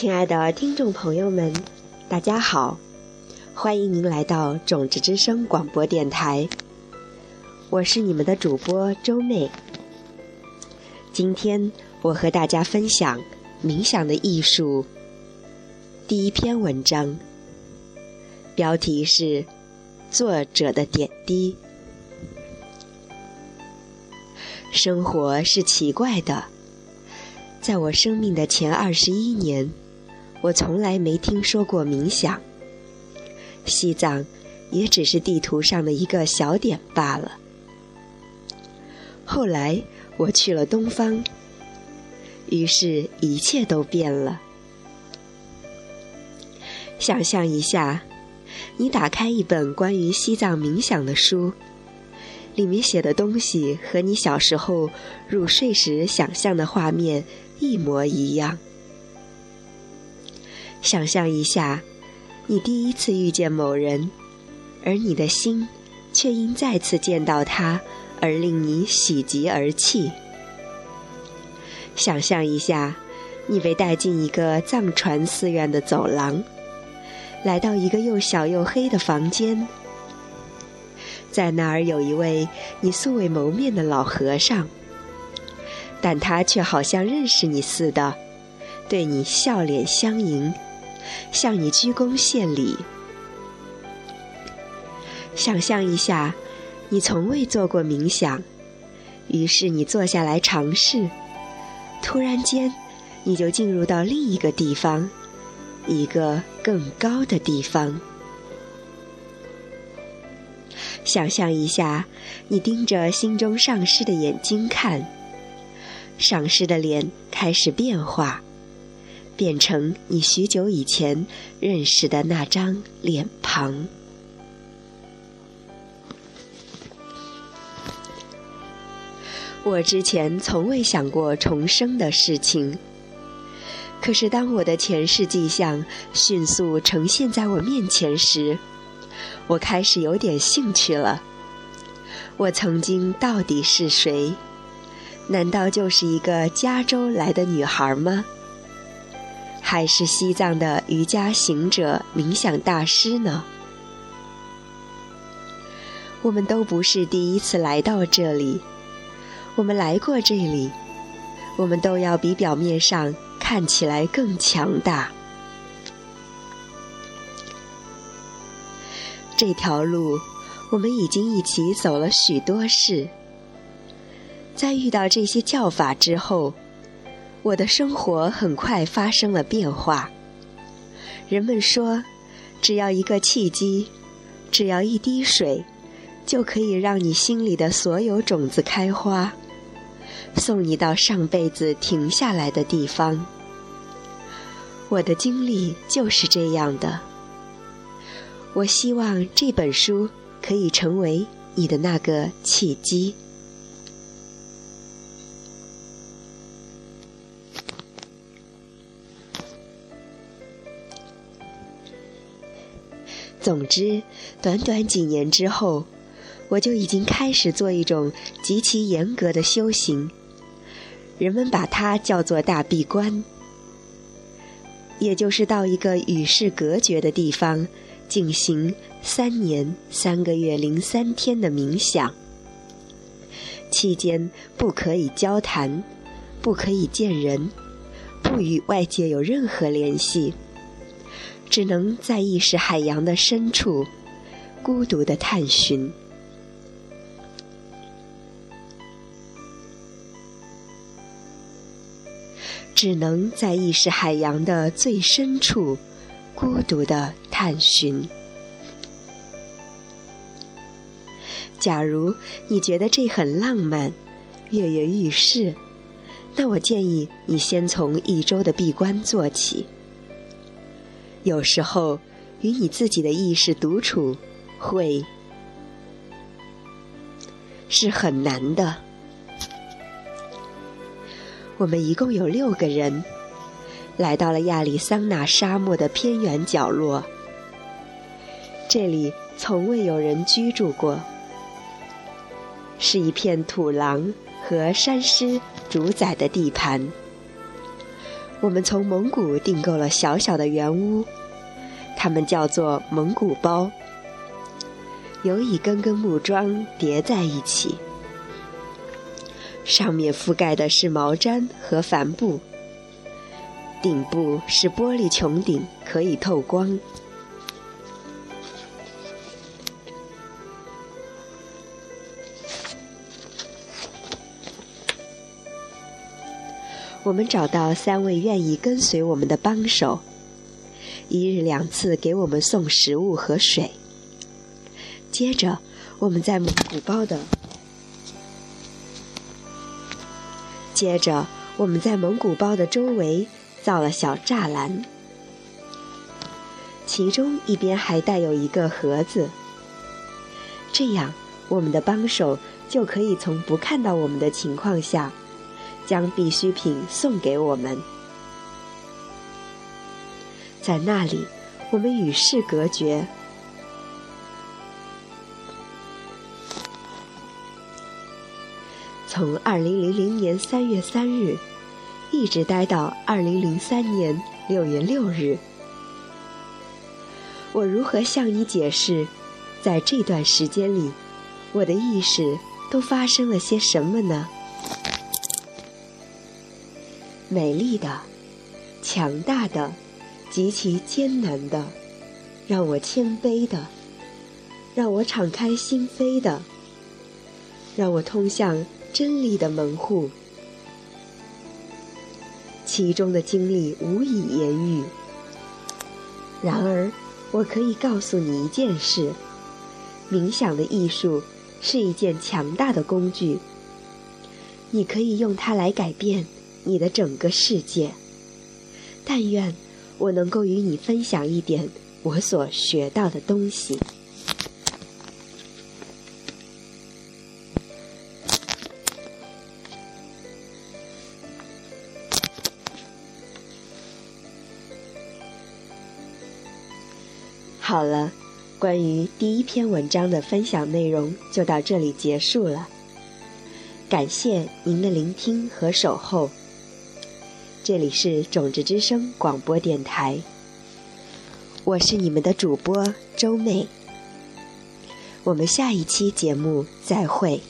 亲爱的听众朋友们，大家好，欢迎您来到种子之声广播电台，我是你们的主播周妹。今天我和大家分享冥想的艺术第一篇文章，标题是“作者的点滴”。生活是奇怪的。在我生命的前二十一年，我从来没听说过冥想。西藏也只是地图上的一个小点罢了。后来我去了东方，于是一切都变了。想象一下，你打开一本关于西藏冥想的书，里面写的东西和你小时候入睡时想象的画面。一模一样。想象一下，你第一次遇见某人，而你的心却因再次见到他而令你喜极而泣。想象一下，你被带进一个藏传寺院的走廊，来到一个又小又黑的房间，在那儿有一位你素未谋面的老和尚。但他却好像认识你似的，对你笑脸相迎，向你鞠躬献礼。想象一下，你从未做过冥想，于是你坐下来尝试，突然间，你就进入到另一个地方，一个更高的地方。想象一下，你盯着心中上师的眼睛看。上师的脸开始变化，变成你许久以前认识的那张脸庞。我之前从未想过重生的事情，可是当我的前世迹象迅速呈现在我面前时，我开始有点兴趣了。我曾经到底是谁？难道就是一个加州来的女孩吗？还是西藏的瑜伽行者、冥想大师呢？我们都不是第一次来到这里，我们来过这里，我们都要比表面上看起来更强大。这条路，我们已经一起走了许多事。在遇到这些教法之后，我的生活很快发生了变化。人们说，只要一个契机，只要一滴水，就可以让你心里的所有种子开花，送你到上辈子停下来的地方。我的经历就是这样的。我希望这本书可以成为你的那个契机。总之，短短几年之后，我就已经开始做一种极其严格的修行，人们把它叫做大闭关，也就是到一个与世隔绝的地方进行三年三个月零三天的冥想，期间不可以交谈，不可以见人，不与外界有任何联系。只能在意识海洋的深处，孤独的探寻；只能在意识海洋的最深处，孤独的探寻。假如你觉得这很浪漫、跃跃欲试，那我建议你先从一周的闭关做起。有时候，与你自己的意识独处，会是很难的。我们一共有六个人，来到了亚利桑那沙漠的偏远角落。这里从未有人居住过，是一片土狼和山狮主宰的地盘。我们从蒙古订购了小小的圆屋，它们叫做蒙古包，由一根根木桩叠在一起，上面覆盖的是毛毡和帆布，顶部是玻璃穹顶，可以透光。我们找到三位愿意跟随我们的帮手，一日两次给我们送食物和水。接着，我们在蒙古包的，接着我们在蒙古包的周围造了小栅栏，其中一边还带有一个盒子，这样我们的帮手就可以从不看到我们的情况下。将必需品送给我们，在那里，我们与世隔绝。从二零零零年三月三日，一直待到二零零三年六月六日，我如何向你解释，在这段时间里，我的意识都发生了些什么呢？美丽的、强大的、极其艰难的，让我谦卑的，让我敞开心扉的，让我通向真理的门户。其中的经历无以言喻。然而，我可以告诉你一件事：冥想的艺术是一件强大的工具，你可以用它来改变。你的整个世界，但愿我能够与你分享一点我所学到的东西。好了，关于第一篇文章的分享内容就到这里结束了。感谢您的聆听和守候。这里是种子之声广播电台，我是你们的主播周妹。我们下一期节目再会。